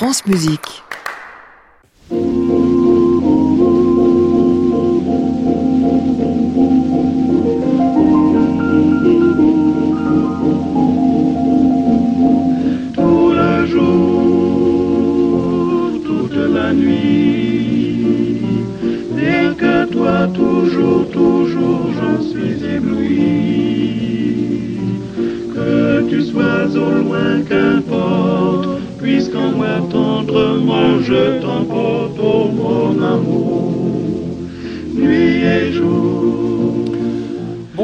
France Musique.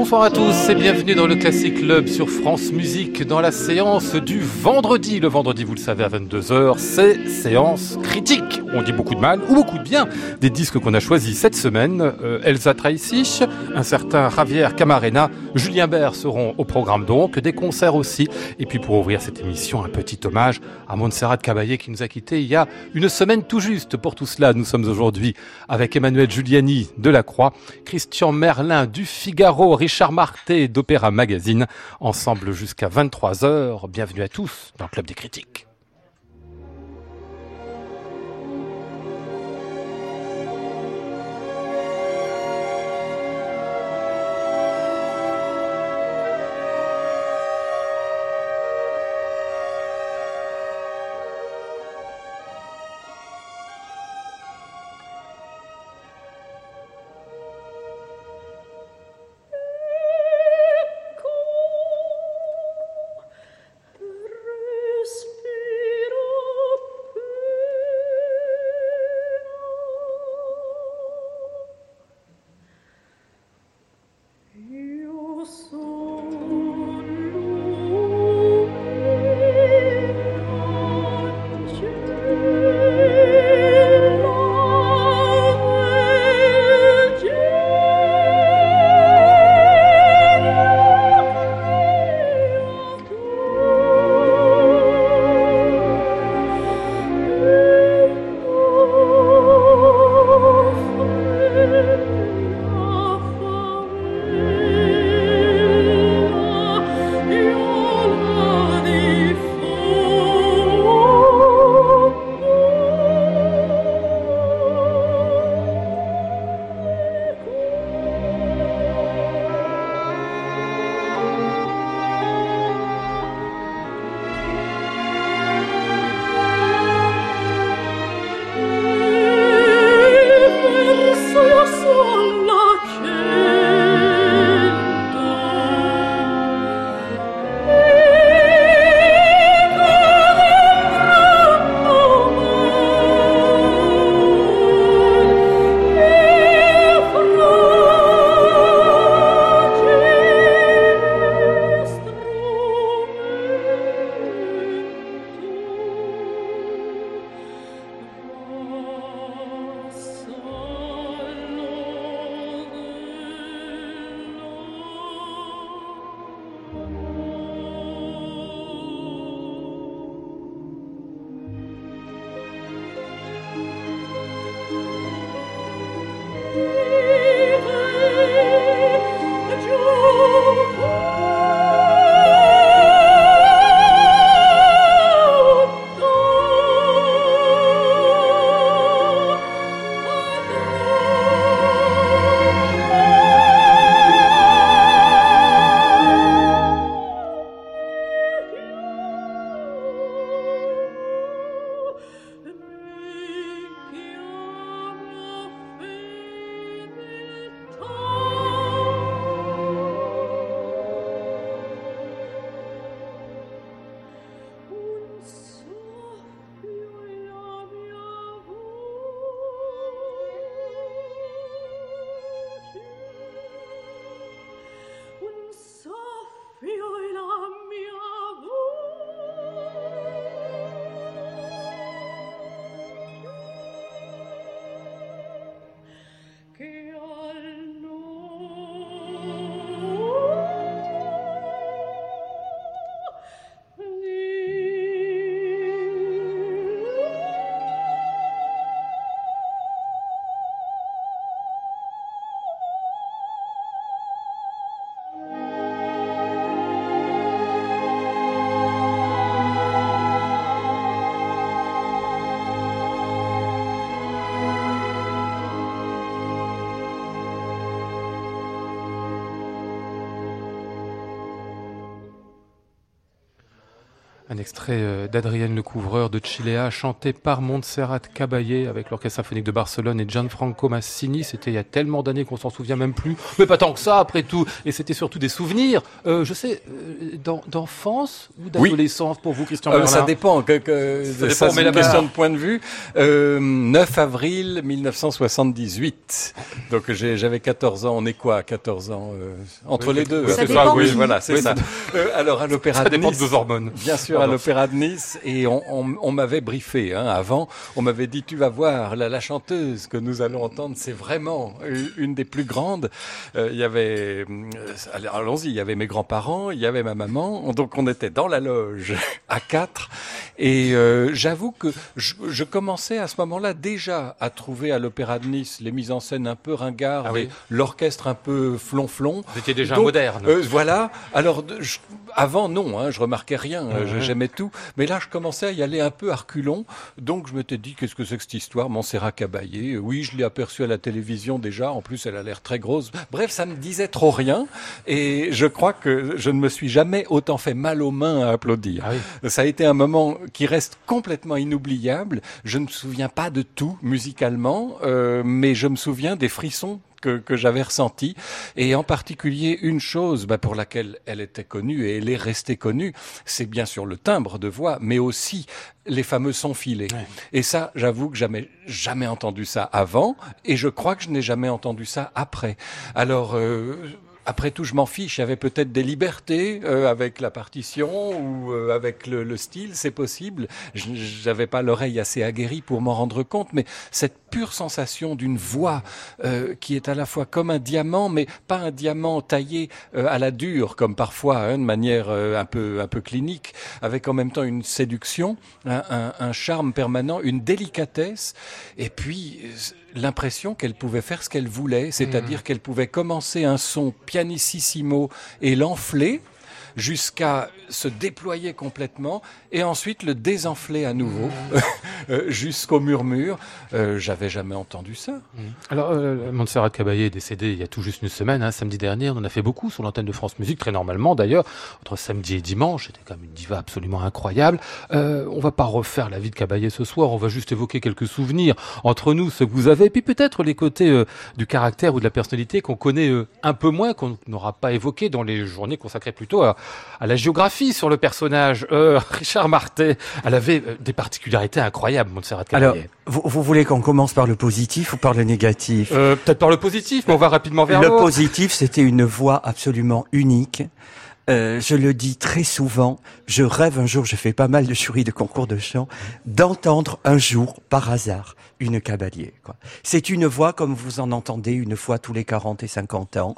Bonsoir à tous et bienvenue dans le Classic Club sur France Musique dans la séance du vendredi. Le vendredi, vous le savez, à 22h, c'est séance critique. On dit beaucoup de mal ou beaucoup de bien des disques qu'on a choisis cette semaine. Euh, Elsa Traissich, un certain Javier Camarena, Julien Bert seront au programme donc, des concerts aussi. Et puis pour ouvrir cette émission, un petit hommage à Montserrat Caballé qui nous a quittés il y a une semaine tout juste. Pour tout cela, nous sommes aujourd'hui avec Emmanuel Giuliani de La Croix, Christian Merlin du Figaro, Richard Marté d'Opéra Magazine, ensemble jusqu'à 23h. Bienvenue à tous dans le Club des Critiques. Extrait euh, d'Adrienne Le Couvreur de Chilea, chanté par Montserrat Caballé avec l'Orchestre Symphonique de Barcelone et Gianfranco Massini. C'était il y a tellement d'années qu'on s'en souvient même plus. Mais pas tant que ça, après tout. Et c'était surtout des souvenirs, euh, je sais, euh, d'enfance ou d'adolescence pour vous, Christian euh, Ça dépend. Que, que ça, dépend, mais la question de point de vue. 9 avril 1978. Donc j'avais 14 ans. On est quoi 14 ans Entre les deux. Ça, oui, voilà, c'est ça. alors à l'Opéra de Nice. de hormones. Bien sûr, à l'Opéra de Nice. Et on, on, on m'avait briefé hein, avant. On m'avait dit, tu vas voir, la, la chanteuse que nous allons entendre, c'est vraiment une des plus grandes. Euh, il y avait, euh, allons-y, il y avait mes grands-parents, il y avait ma maman. Donc on était dans la loge à quatre. Et euh, j'avoue que je, je, commençais à ce moment-là déjà à trouver à l'Opéra de Nice les mises en scène un peu ringardes, ah l'orchestre un peu flonflon. Étiez déjà moderne. voilà. Alors je, avant, non, hein, je remarquais rien, mmh. j'aimais tout. Mais là, je commençais à y aller un peu à reculons. Donc, je m'étais dit, qu'est-ce que c'est que cette histoire Montserrat Caballé? Oui, je l'ai aperçue à la télévision déjà. En plus, elle a l'air très grosse. Bref, ça me disait trop rien. Et je crois que je ne me suis jamais autant fait mal aux mains à applaudir. Ah ça a été un moment qui reste complètement inoubliable. Je ne me souviens pas de tout musicalement, euh, mais je me souviens des frissons que, j'avais ressenti. Et en particulier, une chose bah, pour laquelle elle était connue et elle est restée connue, c'est bien sûr le timbre de voix, mais aussi les fameux sons filés. Et ça, j'avoue que jamais, jamais entendu ça avant, et je crois que je n'ai jamais entendu ça après. Alors, euh, après tout, je m'en fiche. Avait peut-être des libertés euh, avec la partition ou euh, avec le, le style, c'est possible. J'avais pas l'oreille assez aguerrie pour m'en rendre compte, mais cette pure sensation d'une voix euh, qui est à la fois comme un diamant, mais pas un diamant taillé à la dure, comme parfois, hein, de manière un peu un peu clinique, avec en même temps une séduction, un, un charme permanent, une délicatesse, et puis l'impression qu'elle pouvait faire ce qu'elle voulait, c'est-à-dire mmh. qu'elle pouvait commencer un son pianissimo et l'enfler jusqu'à se déployer complètement et ensuite le désenfler à nouveau mmh. Euh, jusqu'au murmure. Euh, J'avais jamais entendu ça. Mmh. Alors, euh, Montserrat Caballé est décédée il y a tout juste une semaine, hein, samedi dernier. On en a fait beaucoup sur l'antenne de France Musique, très normalement d'ailleurs. Entre samedi et dimanche, c'était quand même une diva absolument incroyable. Euh, on va pas refaire la vie de Caballé ce soir, on va juste évoquer quelques souvenirs entre nous, ce que vous avez, et puis peut-être les côtés du caractère ou de la personnalité qu'on connaît un peu moins, qu'on n'aura pas évoqué dans les journées consacrées plutôt à, à la géographie sur le personnage. Richard Martet, elle avait des particularités incroyables, Montserrat Caballé. Alors, vous, vous voulez qu'on commence par le positif ou par le négatif euh, Peut-être par le positif, mais on va rapidement vers Le positif, c'était une voix absolument unique. Euh, je le dis très souvent, je rêve un jour, je fais pas mal de jury de concours de chant, d'entendre un jour, par hasard, une cabalier. C'est une voix comme vous en entendez une fois tous les 40 et 50 ans,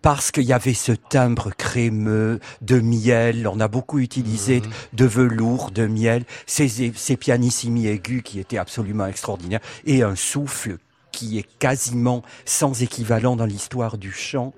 parce qu'il y avait ce timbre crémeux de miel, on a beaucoup utilisé mmh. de velours, de miel, ces, ces pianissimi aigus qui étaient absolument extraordinaires, et un souffle qui est quasiment sans équivalent dans l'histoire du chant.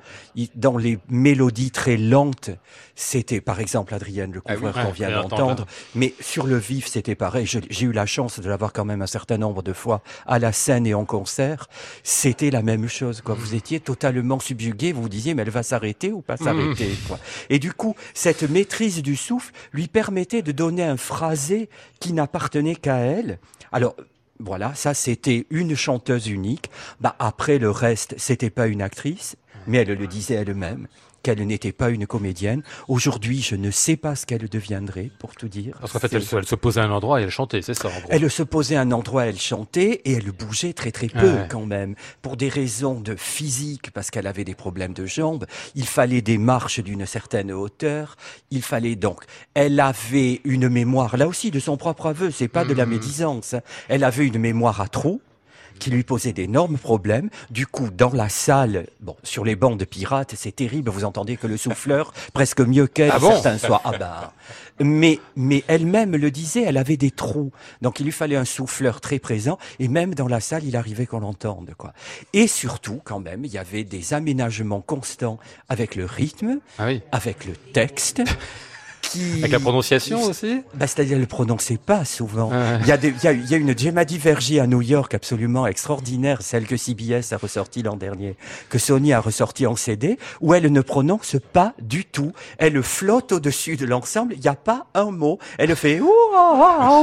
Dans les mélodies très lentes, c'était par exemple Adrienne Le Couvreur ah qu'on vient d'entendre, mais sur le vif, c'était pareil. J'ai eu la chance de l'avoir quand même un certain nombre de fois à la scène et en concert. C'était la même chose. Quoi. Vous étiez totalement subjugué. Vous vous disiez, mais elle va s'arrêter ou pas s'arrêter. Quoi. Et du coup, cette maîtrise du souffle lui permettait de donner un phrasé qui n'appartenait qu'à elle. Alors, voilà, ça c'était une chanteuse unique. Bah après le reste, c'était pas une actrice, mais elle le disait elle-même qu'elle n'était pas une comédienne. Aujourd'hui, je ne sais pas ce qu'elle deviendrait, pour tout dire. Parce qu'en fait, elle se, posait à un endroit et elle chantait, c'est ça, en gros. Elle se posait à un endroit, elle chantait, et elle bougeait très très peu, quand même. Pour des raisons de physique, parce qu'elle avait des problèmes de jambes, il fallait des marches d'une certaine hauteur, il fallait donc, elle avait une mémoire, là aussi, de son propre aveu, c'est pas de la mmh. médisance. Hein. Elle avait une mémoire à trop, qui lui posait d'énormes problèmes. Du coup, dans la salle, bon, sur les bancs de pirates, c'est terrible, vous entendez que le souffleur, presque mieux qu'elle, ah certains soient, ah bah. Mais, mais elle-même le disait, elle avait des trous. Donc il lui fallait un souffleur très présent, et même dans la salle, il arrivait qu'on l'entende, quoi. Et surtout, quand même, il y avait des aménagements constants avec le rythme, ah avec le texte qui... Avec la prononciation aussi bah, C'est-à-dire, elle ne prononçait pas souvent. Ouais. Il y, a des- il y, a, il y a une Gemma Divergi à New York absolument extraordinaire, celle que CBS a ressortie l'an dernier, que Sony a ressorti en CD, où elle ne prononce pas du tout. Elle flotte au-dessus de l'ensemble, il n'y a pas un mot. Elle fait... ah, ah.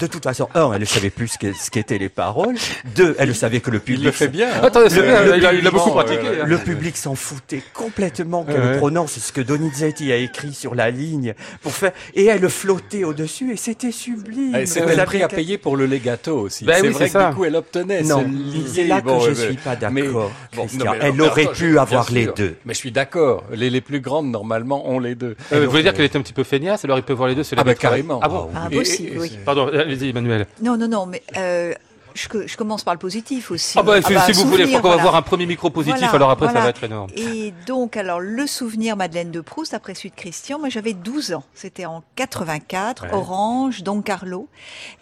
De toute façon, un, elle ne savait plus ce qu'étaient les paroles. Deux, elle savait que le public... Il le fait bien. hein. Attendez, c'est Le- bien, le il, a, il a public- beaucoup euh, pratiqué. hein. Le public s'en foutait complètement qu'elle Ouais. prononce ce que Donizetti a écrit sur la ligne pour faire, et elle flottait au-dessus et c'était sublime. C'est Elle le avait prix à payer pour le legato aussi. Ben c'est oui, vrai que ça. du coup elle obtenait Non, ce c'est là que je euh, suis pas mais- d'accord, bon, non, Elle aurait pu avoir les sûr. deux. Mais je suis d'accord. Les, les plus grandes normalement ont les deux. Euh, vous voulez dire qu'elle était un petit peu feignasse, alors il peut voir les deux, c'est la Ah bah carrément. Ah bon Ah, Et- possible, et- et oui. c'est- Pardon, allez-y Emmanuel. Non, non, non, mais euh, je, je commence par le positif aussi. Ah bah, si, si vous voulez, je crois qu'on va voilà. voir un premier micro positif, Voilà, alors après ça va être énorme. Et donc, alors, le souvenir Madeleine de Proust, après celui de Christian, moi j'avais 12 ans. C'était en 84, Ouais. Orange, Don Carlo.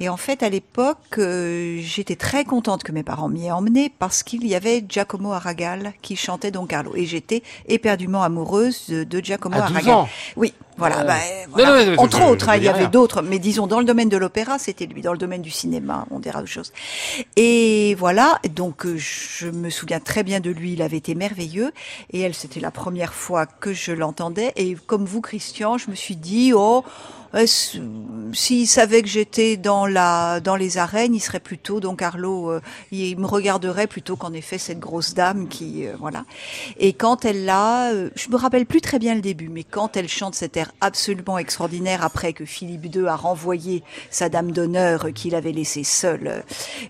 Et en fait, à l'époque, euh, j'étais très contente que mes parents m'y aient emmené parce qu'il y avait Giacomo Aragal qui chantait Don Carlo. Et j'étais éperdument amoureuse de, de Giacomo À 12 Aragal. ans? Oui, voilà. Bah, voilà. Non, non, non, Entre autres, il y avait d'autres, mais disons dans le domaine de l'opéra, c'était lui. Dans le domaine du cinéma, on dira autre chose. Et voilà, donc euh, je me souviens très bien de lui, il avait été merveilleux. Et elle, c'était la première fois que je l'entendais. Et comme vous, Christian, je me suis dit, oh, est-ce- s'il savait que j'étais dans la dans les arènes, il serait plutôt Don Carlo, euh, il me regarderait plutôt qu'en effet cette grosse dame qui euh, voilà. Et quand elle l'a, euh, je me rappelle plus très bien le début, mais quand elle chante cet air absolument extraordinaire après que Philippe II a renvoyé sa dame d'honneur euh, qu'il avait laissée seule euh,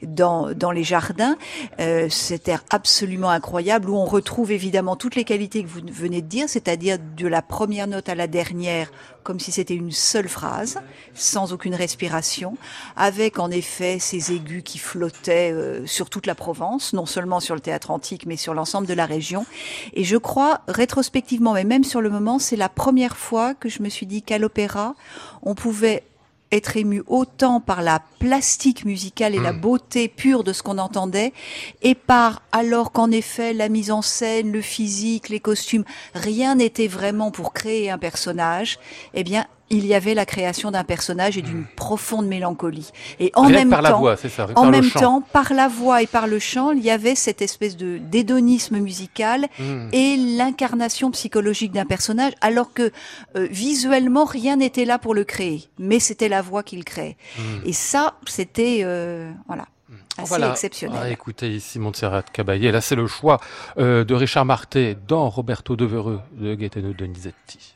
dans dans les jardins, euh, cet air absolument incroyable où on retrouve évidemment toutes les qualités que vous venez de dire, c'est-à-dire de la première note à la dernière comme si c'était une seule phrase, sans aucune respiration, avec en effet ces aigus qui flottaient euh, sur toute la Provence, non seulement sur le théâtre antique, mais sur l'ensemble de la région. Et je crois, rétrospectivement, mais même sur le moment, c'est la première fois que je me suis dit qu'à l'opéra, on pouvait être ému autant par la plastique musicale et la beauté pure de ce qu'on entendait, et par, alors qu'en effet, la mise en scène, le physique, les costumes, rien n'était vraiment pour créer un personnage, eh bien, il y avait la création d'un personnage et d'une profonde mélancolie. Et en Rien même par la temps, voix, c'est ça, en par même temps, par la voix et par le chant, il y avait cette espèce de d'édonisme musical Hmm. et l'incarnation psychologique d'un personnage, alors que euh, visuellement rien n'était là pour le créer, mais c'était la voix qu'il créait. Et ça, c'était euh, voilà assez Hmm. Voilà. exceptionnel. Ah, écoutez ici Montserrat Caballé, là c'est le choix euh, de Richard Marté dans Roberto Devereux de Gaetano Donizetti.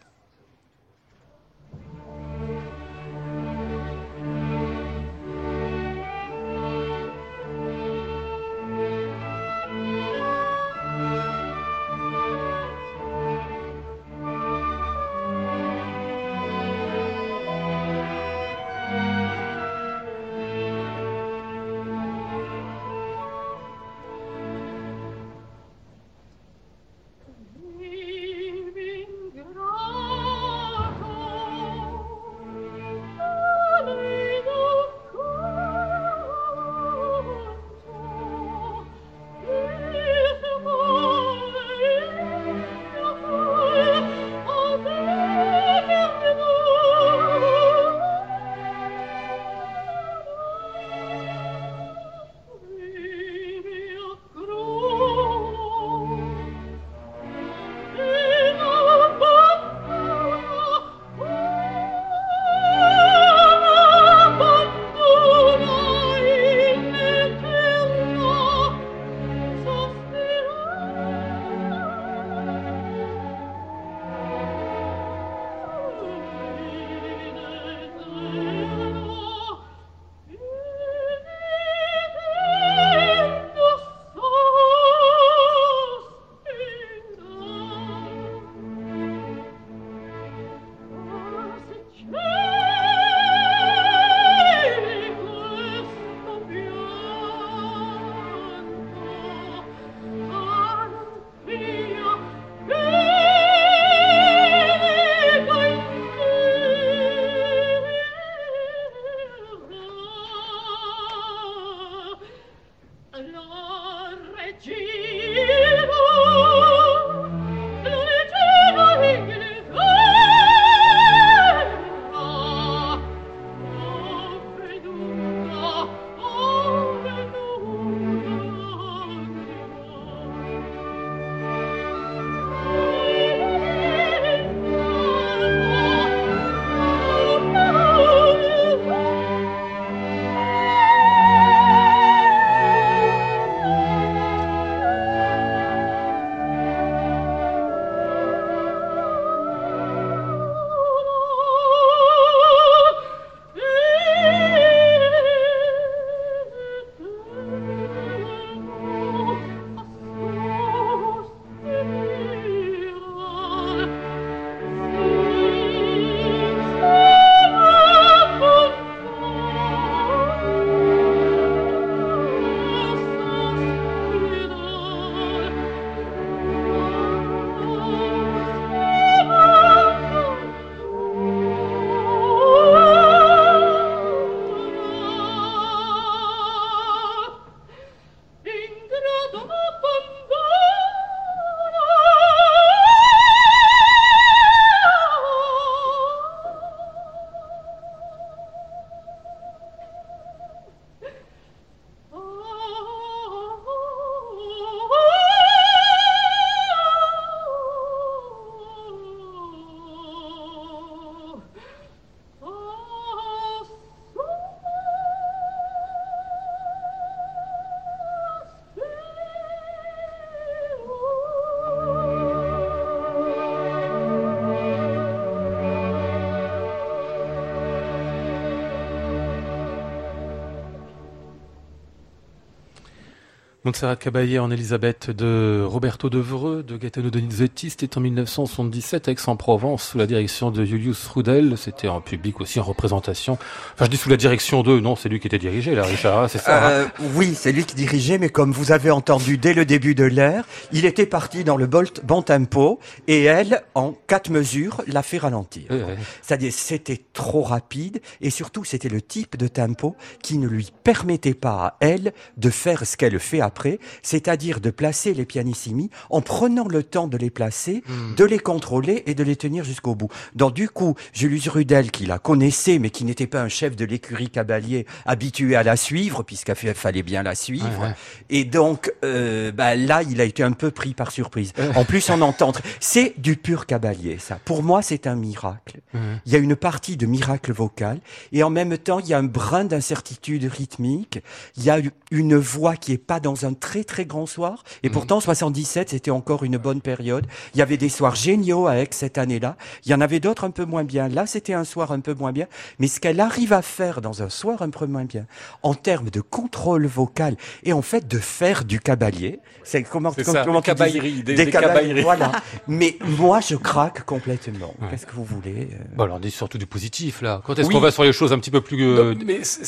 Montserrat Caballé en Elisabeth de Roberto Devreux de Gaetano Donizetti, c'était en 1977 à Aix-en-Provence sous la direction de Julius Rudel. C'était en public aussi en représentation. Enfin, je dis sous la direction de, non, c'est lui qui était dirigé là, Richard, hein, c'est ça. hein Euh, oui, c'est lui qui dirigeait, mais comme vous avez entendu dès le début de l'ère, il était parti dans le bol- bon tempo et elle, en quatre mesures, l'a fait ralentir. Ouais, ouais. C'est-à-dire, c'était trop rapide et surtout, c'était le type de tempo qui ne lui permettait pas à elle de faire ce qu'elle fait après, c'est-à-dire de placer les pianissimi en prenant le temps de les placer, de les contrôler et de les tenir jusqu'au bout. Donc, du coup, Julius Rudel, qui la connaissait, mais qui n'était pas un chef de l'écurie Cabalier habitué à la suivre, puisqu'il fa- fallait bien la suivre, Ouais, ouais. et donc, euh, bah, là, il a été un peu pris par surprise. En plus, on entend, c'est du pur Cabalier, ça. Pour moi, c'est un miracle. Il y a une partie de miracle vocal, et en même temps, il y a un brin d'incertitude rythmique. Il y a une voix qui est pas dans un très très grand soir, et pourtant, 77, c'était encore une bonne période. Il y avait des soirs géniaux à Aix cette année-là. Il y en avait d'autres un peu moins bien. Là, c'était un soir un peu moins bien. Mais ce qu'elle arrive à faire dans un soir un peu moins bien, en termes de contrôle vocal et en fait de faire du cabalier, c'est comment, C'est comment, ça, comment tu dis- caballerie, des- des caballeries, caballeries. Voilà. Mais moi, je craque complètement. Qu'est-ce que vous voulez euh, Bon, alors on dit surtout du positif là. Quand est-ce Oui. qu'on va sur les choses un petit peu plus euh,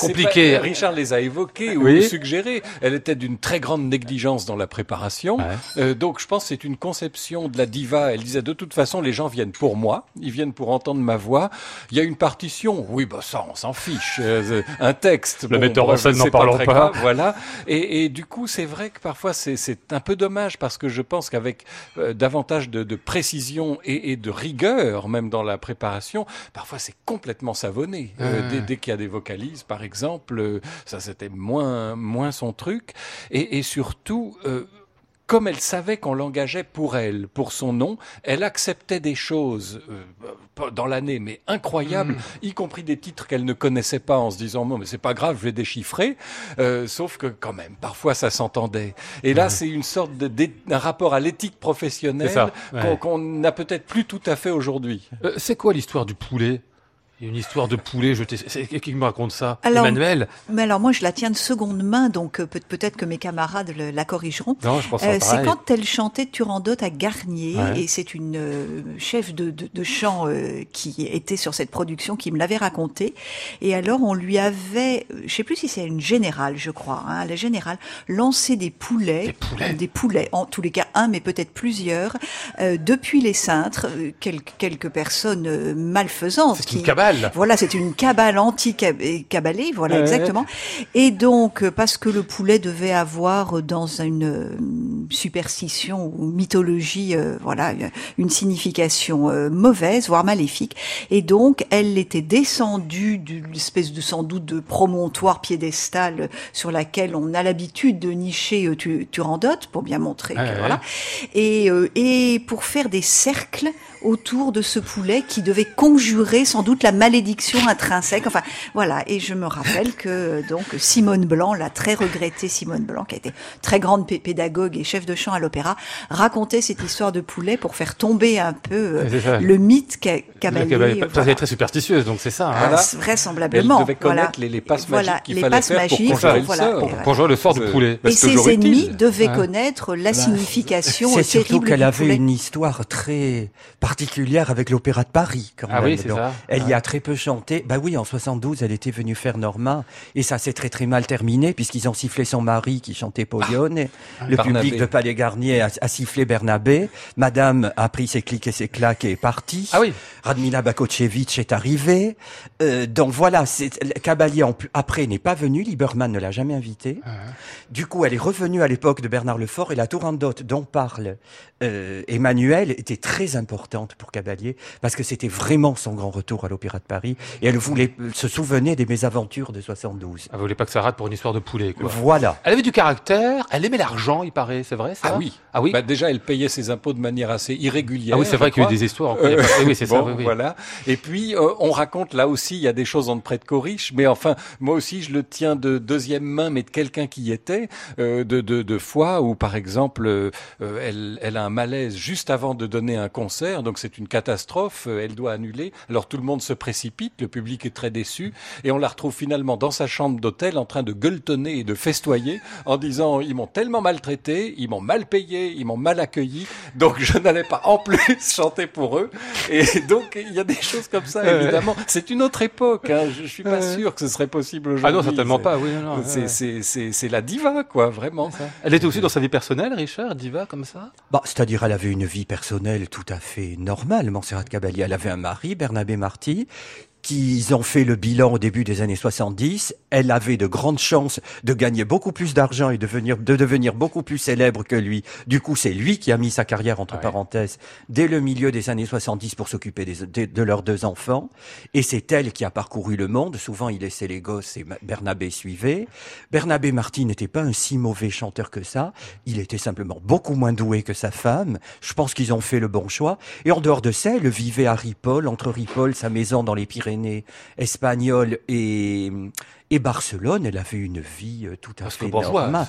compliquées pas- Richard les a évoquées ou suggérées. Elle était d'une très grande négligence dans la préparation. Ouais. Euh, donc je pense que c'est une conception de la diva. Elle disait de toute façon les gens viennent pour moi, ils viennent pour entendre ma voix. Il y a une partition, oui bah ça on s'en fiche. Euh, un texte, Le metteur en scène, n'en parlons pas. voilà. Et, et du coup c'est vrai que parfois c'est- un peu dommage parce que je pense qu'avec euh, davantage de, de précision et, et de rigueur même dans la préparation, parfois c'est complètement savonné. Dès dès qu'il y a des vocalises, par exemple, ça c'était moins moins son truc. Et, et surtout, euh, comme elle savait qu'on l'engageait pour elle, pour son nom, elle acceptait des choses euh, pas dans l'année, mais incroyables, Mm. y compris des titres qu'elle ne connaissait pas, en se disant non mais c'est pas grave, je vais déchiffrer. Euh, sauf que quand même, parfois ça s'entendait. Et là, c'est une sorte d'un rapport à l'éthique professionnelle qu'on n'a peut-être plus tout à fait aujourd'hui. Euh, c'est quoi l'histoire du poulet? Il y a une histoire de poulet jeté. Qui me raconte ça? Alors- Emmanuel? Mais alors moi, je la tiens de seconde main, donc euh, peut- peut-être que mes camarades la corrigeront. Non, je pense Euh, c'est quand elle chantait Turandot à Garnier, Ouais. et c'est une euh, chef de, de, de chant euh, qui était sur cette production qui me l'avait raconté. Et alors on lui avait, je sais plus si c'est une générale, je crois, hein, la générale, lancé des poulets, Des poulets. des poulets, en tous les cas un, mais peut-être plusieurs, depuis les cintres, quelques, quelques personnes malfaisantes. C'est qui, une cabale. voilà, c'est une cabale anti-cabalée, voilà Ouais. exactement. Et donc, euh, parce que le poulet devait avoir euh, dans une euh, superstition ou mythologie, euh, voilà, une- signification euh, mauvaise, voire maléfique. Et donc, elle était descendue d'une espèce de sans doute de promontoire piédestal sur laquelle on a l'habitude de nicher euh, Tu- Turandot pour bien montrer que Ouais, voilà. Et, euh, et pour faire des cercles autour de ce poulet qui devait conjurer sans doute la malédiction intrinsèque. Enfin, voilà. Et je me rappelle que euh, donc Simone Blanc, la très regrettée Simone Blanc, qui a été très grande pé- pédagogue et chef de chant à l'opéra, racontait cette histoire de poulet pour faire tomber un peu euh, le mythe qu'a euh, Toi, elle est très superstitieuse, donc c'est ça. hein. Voilà. Ah, vraisemblablement. Elle devait connaître voilà. les- les passes Voilà, magiques qu'il les fallait passes faire pour magiques, conjurer le voilà. sort. Pour conjurer le sort de C'est- poulet. Et ses ennemis devaient Ouais. connaître la signification C'est surtout terrible qu'elle du avait une histoire très particulière avec l'Opéra de Paris, quand Ah même. oui, c'est Donc, ça. Elle y a très peu chanté. Bah oui, en 72, elle était venue faire Normand, et ça s'est très très mal terminé, puisqu'ils ont sifflé son mari qui chantait Polione, et le Barnabé. public de Palais Garnier a, a sifflé Bernabé, Madame a pris ses clics et ses claques et est partie. Ah oui. Radmila Bakochevitch est arrivée. Euh, donc voilà, plus- après n'est pas venu, Lieberman ne l'a jamais invité. Du coup, elle est revenue à l'époque de Bernard Lefort et la Tourandot dont parle euh, Emmanuel était très importante pour Caballé parce que c'était vraiment son grand retour à l'Opéra de Paris et elle voulait euh, se souvenir des mésaventures de 72. Elle voulait pas que ça rate pour une histoire de poulet, quoi. Voilà. Elle avait du caractère, elle aimait l'argent, il paraît, c'est vrai ça Ah oui. Ah oui Bah, déjà, elle payait ses impôts de manière assez irrégulière. Ah oui, c'est vrai qu'il y a eu des histoires. pas. Eh oui, c'est ça. Bon, oui, oui. voilà. Et puis, euh, on raconte là aussi, il y a des choses en près de Coriche, mais enfin, moi aussi, je le tiens de deuxième main, mais de quelqu'un qui y était, euh, de, de, de fois où, par exemple, euh, euh, elle, elle a un malaise juste avant de donner un concert, donc c'est une catastrophe. Elle doit annuler. Alors tout le monde se précipite, le public est très déçu, et on la retrouve finalement dans sa chambre d'hôtel en train de gueuletonner et de festoyer en disant ils m'ont tellement maltraité, ils m'ont mal payé, ils m'ont mal accueilli, donc je n'allais pas en plus chanter pour eux. Et donc il y a des choses comme ça, évidemment. C'est une autre époque. Hein. Je, je suis pas sûr que ce serait possible aujourd'hui. Ah non, certainement pas. Oui, c'est la diva, quoi, vraiment. Elle était aussi dans sa vie personnelle, Richard, diva comme ça? Bah, c'est-à-dire, elle avait une vie personnelle tout à fait normale, Montserrat Caballé. Elle avait un mari, Bernabé Marty, qu'ils ont fait le bilan au début des années 70. Elle avait de grandes chances de gagner beaucoup plus d'argent et de devenir, de devenir beaucoup plus célèbre que lui. Du coup, c'est lui qui a mis sa carrière entre Ouais. parenthèses dès le milieu des années 70 pour s'occuper de, de leurs deux enfants. Et c'est elle qui a parcouru le monde. Souvent, il laissait les gosses et Bernabé suivait. Bernabé Marty n'était pas un si mauvais chanteur que ça. Il était simplement beaucoup moins doué que sa femme. Je pense qu'ils ont fait le bon choix. Et en dehors de ça, elle vivait à Ripoll, entre Ripoll, sa maison dans les Pyrénées espagnoles et, et Barcelone. Elle avait une vie euh, tout à fait normale.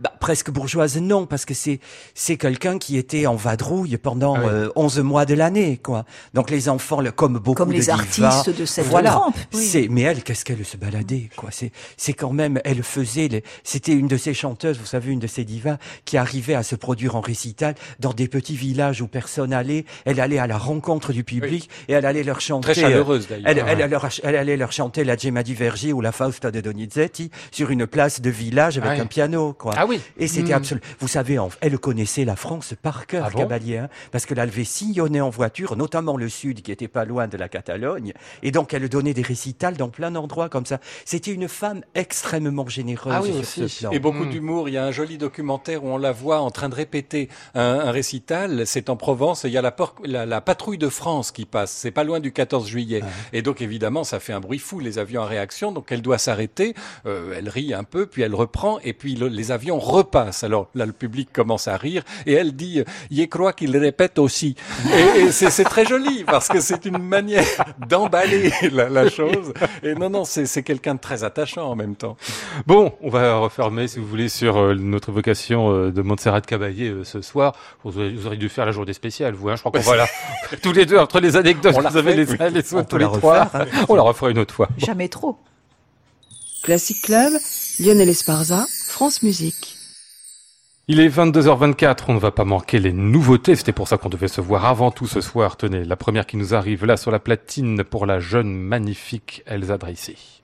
Bah, presque bourgeoise, non, parce que c'est c'est quelqu'un qui était en vadrouille pendant Ah oui. euh, 11 mois de l'année, quoi. Donc les enfants, le- comme beaucoup Comme de les divas, artistes de cette voilà. trempe. oui. C'est mais elle, qu'est-ce qu'elle se baladait, quoi. C'est c'est quand même, elle faisait, les- c'était une de ces chanteuses, vous savez, une de ces divas qui arrivait à se produire en récital dans des petits villages où personne allait. Elle allait à la rencontre du public et elle allait leur chanter. Très chaleureuse d'ailleurs. Elle, elle, elle leur- elle allait leur chanter la Gemma di Vergi ou la Fausta de Donizetti sur une place de village avec Ouais. un piano, quoi. Ah oui. Et c'était Hmm. absolument. Vous savez, elle connaissait la France par cœur, Ah bon Caballé, hein, parce qu'elle avait sillonné en voiture, notamment le sud, qui était pas loin de la Catalogne, et donc elle donnait des récitals dans plein d'endroits comme ça. C'était une femme extrêmement généreuse Ah oui, sur aussi. ce plan. Et beaucoup Mm. d'humour. Il y a un joli documentaire où on la voit en train de répéter un, un récital. C'est en Provence. Et il y a la, la, la patrouille de France qui passe. C'est pas loin du 14 juillet. Et donc évidemment, ça fait un bruit fou. Les avions en réaction. Donc elle doit s'arrêter. Euh, elle rit un peu, puis elle reprend. Et puis le- les avions repassent. Alors là, le public commence à rire. Et elle dit, "Je crois qu'il répète aussi." Et, et c'est c'est très joli parce que c'est une manière d'emballer la, la chose. Et non, non, c'est c'est quelqu'un de très attachant en même temps. Bon, on va refermer, si vous voulez, sur euh, notre vocation euh, de Montserrat Caballé euh, ce soir. Vous auriez, vous auriez dû faire la journée spéciale, vous. Hein je crois qu'on va là, tous les deux, entre les anecdotes, On vous avez les oui. les On tous les trois. hein. On la refera une autre fois. Jamais trop. Classic Club, Lionel Esparza, France Musique. Il est 22h24, on ne va pas manquer les nouveautés. C'était pour ça qu'on devait se voir avant tout ce soir. Tenez, la première qui nous arrive là sur la platine pour la jeune magnifique Elsa Dracy.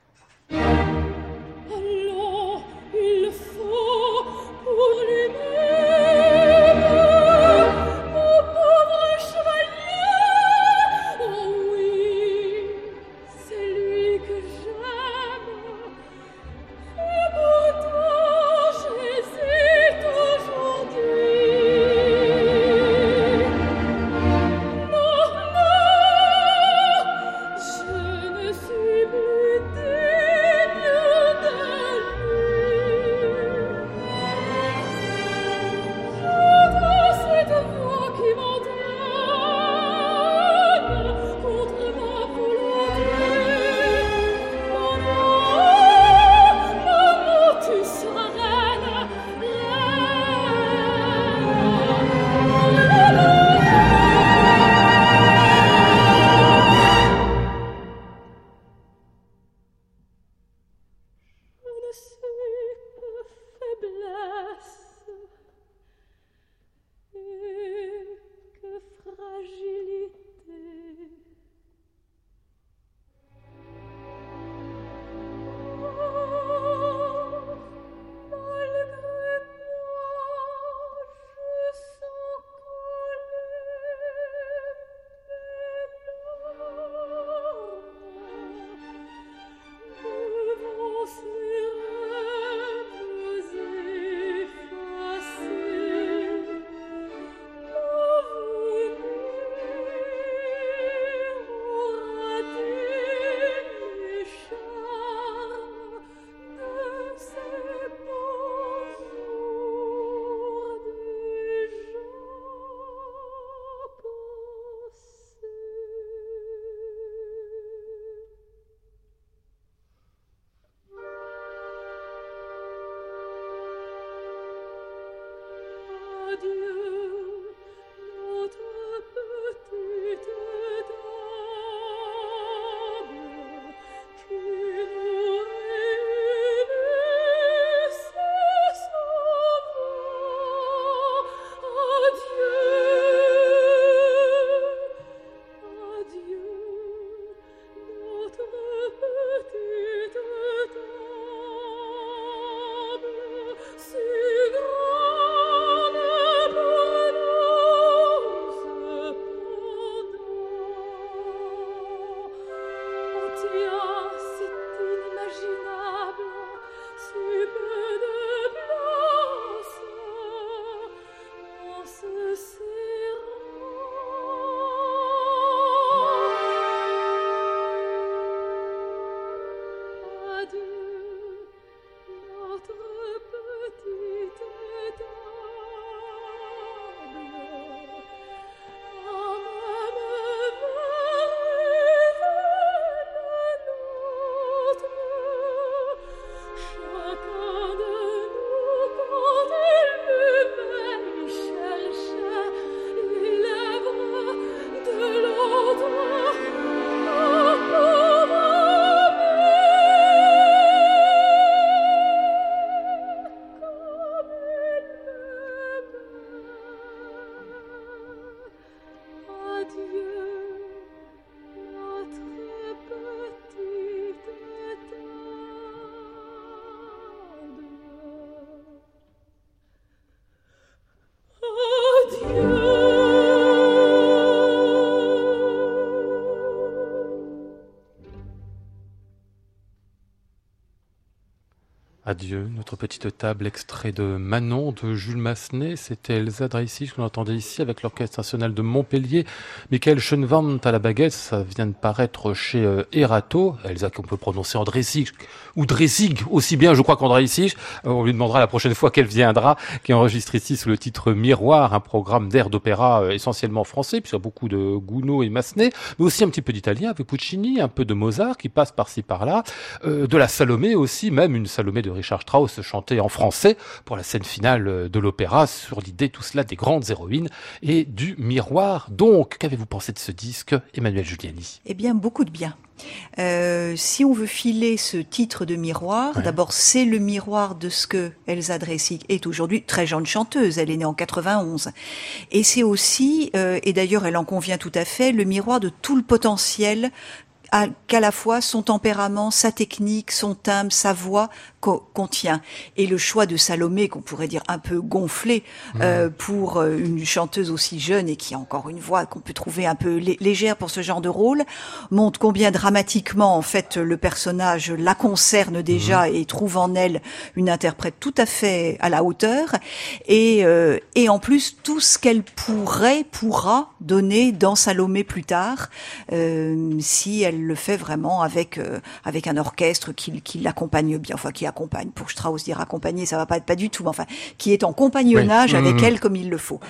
Adieu, notre petite table, extrait de Manon de Jules Massenet. C'était Elsa Dreissig que l'on entendait ici avec l'Orchestre national de Montpellier. Michael Schoenwand à la baguette, ça vient de paraître chez euh, Erato. Elsa qu'on peut prononcer en Dreissig ou Dreissig aussi bien, je crois qu'en Dreissig. Euh, on lui demandera la prochaine fois qu'elle viendra, qui enregistre ici sous le titre Miroir, un programme d'air d'opéra euh, essentiellement français, puisqu'il y a beaucoup de Gounod et Massenet, mais aussi un petit peu d'italien avec Puccini, un peu de Mozart qui passe par-ci par-là, de la Salomé aussi, même une Salomé de Richard Strauss chantée en français pour la scène finale euh, de l'opéra sur l'idée tout cela des grandes héroïnes et du miroir. Donc, qu'avez-vous pensé de ce disque, Emmanuel Giuliani? Eh bien, beaucoup de bien. Euh, si on veut filer ce titre de miroir, Ouais. d'abord c'est le miroir de ce que Elsa Dressig est aujourd'hui, très jeune chanteuse, elle est née en 91. Et c'est aussi, euh, et d'ailleurs elle en convient tout à fait, le miroir de tout le potentiel qu'à la fois son tempérament, sa technique, son timbre, sa voix co- contient. Et le choix de Salomé, qu'on pourrait dire un peu gonflé euh, pour euh, une chanteuse aussi jeune et qui a encore une voix qu'on peut trouver un peu lé- légère pour ce genre de rôle, montre combien dramatiquement en fait le personnage la concerne déjà et trouve en elle une interprète tout à fait à la hauteur. Et euh, et en plus tout ce qu'elle pourrait pourra donner dans Salomé plus tard euh, si elle le fait vraiment avec euh, avec un orchestre qui, qui l'accompagne bien enfin qui accompagne pour Strauss dire accompagner ça va pas être pas du tout mais enfin qui est en compagnonnage Oui. avec Mhm. elle comme il le faut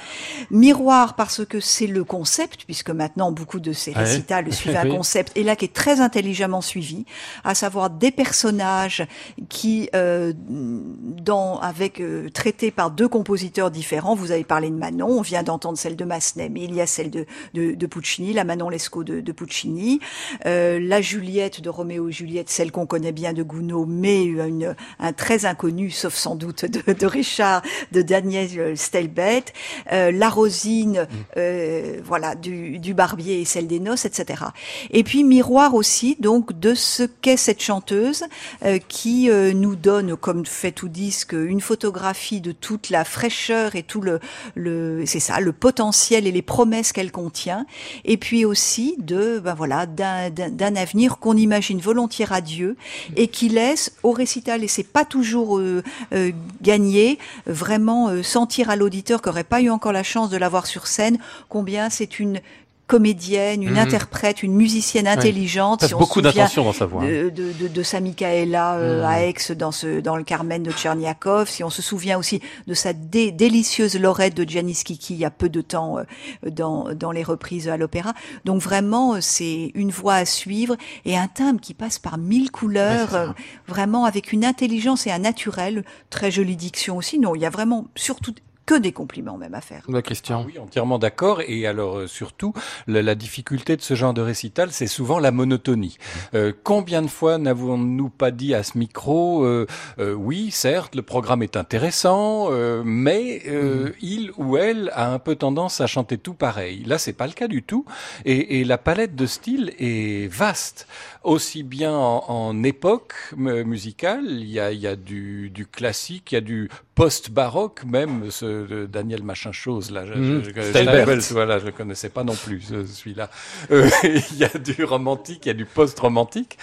miroir parce que c'est le concept puisque maintenant beaucoup de ces récitals suivent un Oui. concept et là qui est très intelligemment suivi à savoir des personnages qui euh, dans avec euh, traités par deux compositeurs différents vous avez parlé de Manon on vient d'entendre celle de Massenet mais il y a celle de de, de Puccini la Manon Lescaut de, de Puccini euh, la Juliette de Roméo et Juliette celle qu'on connaît bien de Gounod mais une, un très inconnu sauf sans doute de, de Richard de Daniel Stelbet. Euh, la Rosine euh, voilà du, du Barbier et celle des noces etc et puis miroir aussi donc de ce qu'est cette chanteuse euh, qui euh, nous donne comme fait tout disque une photographie de toute la fraîcheur et tout le, le c'est ça le potentiel et les promesses qu'elle contient. Et puis aussi de ben voilà d'un d'un- avenir qu'on imagine volontiers radieux et qui laisse au récital et c'est pas toujours euh, euh, gagné vraiment euh, sentir à l'auditeur qui aurait pas eu encore la chance de la voir sur scène combien c'est une comédienne, une Mhm. interprète, une musicienne intelligente. Passe Si on beaucoup d'attention dans sa voix. hein. de, de, de, de sa Michaela euh, Mhm. à Aix dans ce dans le Carmen de Tcherniakov. Si on se souvient aussi de sa dé- délicieuse Lorette de Giannis Kiki il y a peu de temps euh, dans dans les reprises à l'opéra. Donc vraiment euh, c'est une voix à suivre et un timbre qui passe par mille couleurs, euh, vraiment avec une intelligence et un naturel, très jolie diction aussi. Non, il y a vraiment surtout que des compliments même à faire. Ouais, Christian. Oui, entièrement d'accord. Et alors euh, surtout, la, la difficulté de ce genre de récital, c'est souvent la monotonie. Euh, combien de fois n'avons-nous pas dit à ce micro, euh, euh, oui, certes, le programme est intéressant, euh, mais euh, il ou elle a un peu tendance à chanter tout pareil. Là, c'est pas le cas du tout. Et, et la palette de styles est vaste, aussi bien en, en époque musicale. Il y a, il y a du, du classique, il y a du post-baroque même, ce de Daniel machin chose là. Je, Mhm. je- voilà, je le connaissais pas non plus ce- celui-là. Euh, il y a du romantique, il y a du post-romantique,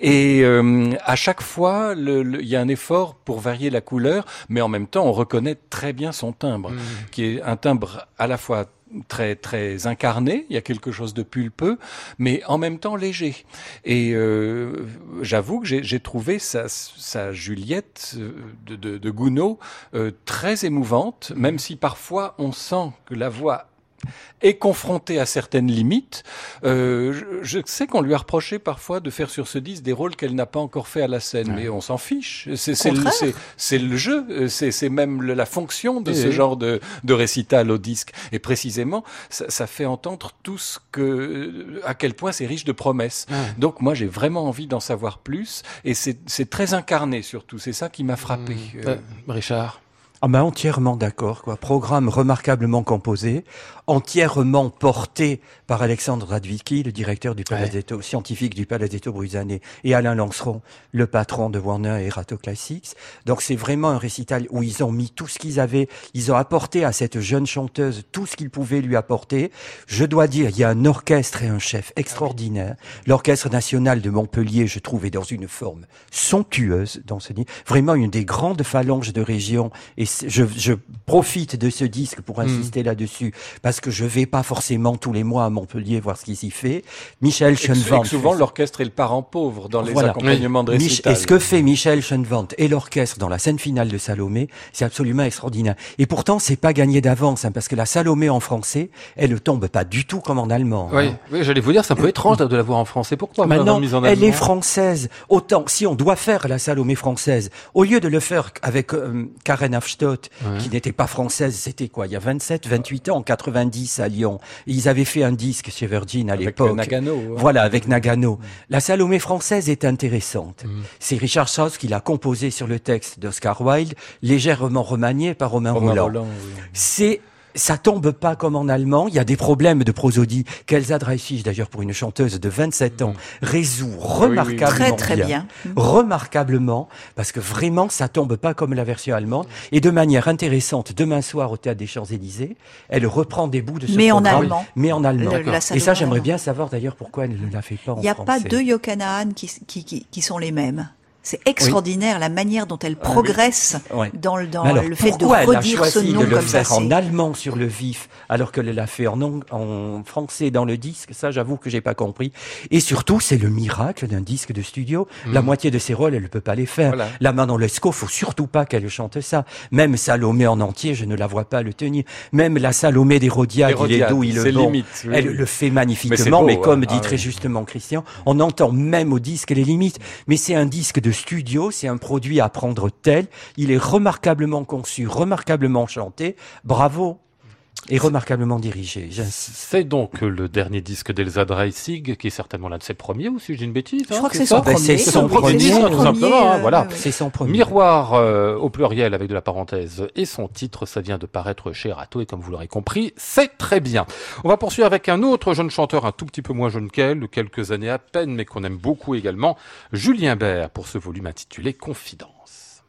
et euh, à chaque fois, le- le- il y a un effort pour varier la couleur, mais en même temps, on reconnaît très bien son timbre, Mhm. qui est un timbre à la fois très très incarné, il y a quelque chose de pulpeux, mais en même temps léger. Et euh, j'avoue que j'ai trouvé sa, Juliette euh, de, de, de Gounod euh, très émouvante, même si parfois on sent que la voix est confrontée à certaines limites. Euh, je, je sais qu'on lui a reproché parfois de faire sur ce disque des rôles qu'elle n'a pas encore fait à la scène, Ouais. mais on s'en fiche. C'est c'est le, Contraire. c'est- c'est le jeu, euh, c'est c'est même le- la fonction de Oui, ce oui. genre de, de récital au disque. Et précisément, ça, ça fait entendre tout ce que, à quel point c'est riche de promesses. Ouais. Donc moi, j'ai vraiment envie d'en savoir plus, et c'est c'est très incarné surtout. C'est ça qui m'a frappé. Mmh. Euh, Richard. Ah ben entièrement d'accord, quoi. Programme remarquablement composé, entièrement porté par Alexandre Radwicki, le directeur du Palazzetto, scientifique du Palazzetto Bruzane, et Alain Lanceron, le patron de Warner et Rato Classics. Donc c'est vraiment un récital où ils ont mis tout ce qu'ils avaient, ils ont apporté à cette jeune chanteuse tout ce qu'ils pouvaient lui apporter. Je dois dire, il y a un orchestre et un chef extraordinaire. L'orchestre national de Montpellier, je trouve, est dans une forme somptueuse dans ce disque. Vraiment une des grandes phalanges de région. Et je, je profite de ce disque pour insister là-dessus parce que je vais pas forcément tous les mois à Montpellier voir ce qu'ils y fait. Michel Schoenwandt. que souvent, fait- l'orchestre est le parent pauvre dans les Voilà. accompagnements de Mich- récital. Et ce que fait Michel Schoenwandt et l'orchestre dans la scène finale de Salomé, c'est absolument extraordinaire. Et pourtant, c'est pas gagné d'avance, hein, parce que la Salomé en français, elle ne tombe pas du tout comme en allemand. Oui, hein. oui j'allais vous dire, c'est un peu étrange de la voir en français. Pourquoi Maintenant, mise en elle est française. Autant, si on doit faire la Salomé française, au lieu de le faire avec euh, Karen Afstott, Ouais. qui n'était pas française, c'était quoi, il y a 27, 28 ans, en 90 à Lyon. Ils avaient fait un disque chez Virgin à l'époque. Nagano. Voilà, avec Nagano. La Salomé française est intéressante. Mm. C'est Richard Strauss qui l'a composé sur le texte d'Oscar Wilde, légèrement remanié par Romain, Romain Roland. Roland, oui. C'est ça tombe pas comme en allemand. Il y a des problèmes de prosodie qu'Elsa Dreisig, d'ailleurs pour une chanteuse de 27 ans, résout remarquablement Très très bien. remarquablement, parce que vraiment, ça tombe pas comme la version allemande. Et de manière intéressante, demain soir au Théâtre des Champs-Élysées, elle reprend des bouts de ce Mais en programme, allemand. mais en allemand. Le- Et ça, en j'aimerais bien savoir d'ailleurs pourquoi elle ne la fait pas en Il n'y a pas français. deux Yokanaan qui, qui, qui, qui sont les mêmes. C'est extraordinaire la manière dont elle Ah oui. progresse Ouais. dans, le- dans alors, le fait de pourquoi elle a redire ce choisi nom de le comme ça. faire en allemand sur le vif, alors qu'elle l'a fait en, en français dans le disque? Ça, j'avoue que j'ai pas compris. Et surtout, c'est le miracle d'un disque de studio. La moitié de ses rôles, elle ne peut pas les faire. Voilà. La Manon Lescaut, faut surtout pas qu'elle chante ça. Même Salomé en entier, je ne la vois pas le tenir. Même la Salomé d'Hérodiade, il est doux, il est bon. limite, oui, elle le fait magnifiquement, mais, comme hein. dit Ah très oui. justement Christian, on entend même au disque les limites. Mais c'est un disque de studio, c'est un produit à prendre tel. Il est remarquablement conçu, remarquablement chanté. Bravo. Et remarquablement dirigé. J'insiste. C'est donc le dernier disque d'Elsa Dreisig, qui est certainement l'un de ses premiers, ou si je dis une bêtise Je hein, crois que c'est son ça Ben, premier. c'est son premier, c'est son tout premier, simplement, hein, euh, voilà. C'est son premier. Miroir euh, au pluriel avec de la parenthèse et son titre, ça vient de paraître chez Rato et comme vous l'aurez compris, c'est très bien. On va poursuivre avec un autre jeune chanteur un tout petit peu moins jeune qu'elle, de quelques années à peine, mais qu'on aime beaucoup également, Julien Bert, pour ce volume intitulé Confidence.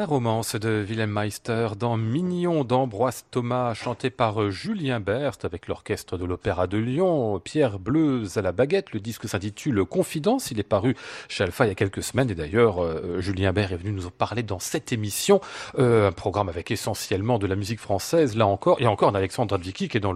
La romance de Wilhelm Meister dans Mignon d'Ambroise Thomas, chanté par euh, Julien Berthe avec l'orchestre de l'Opéra de Lyon, Pierre Bleuze à la baguette. Le disque s'intitule Confidence. Il est paru chez Alpha il y a quelques semaines et d'ailleurs euh, Julien Berthe est venu nous en parler dans cette émission. Euh, un programme avec essentiellement de la musique française, là encore, et encore d'Alexandre Radvicki qui est dans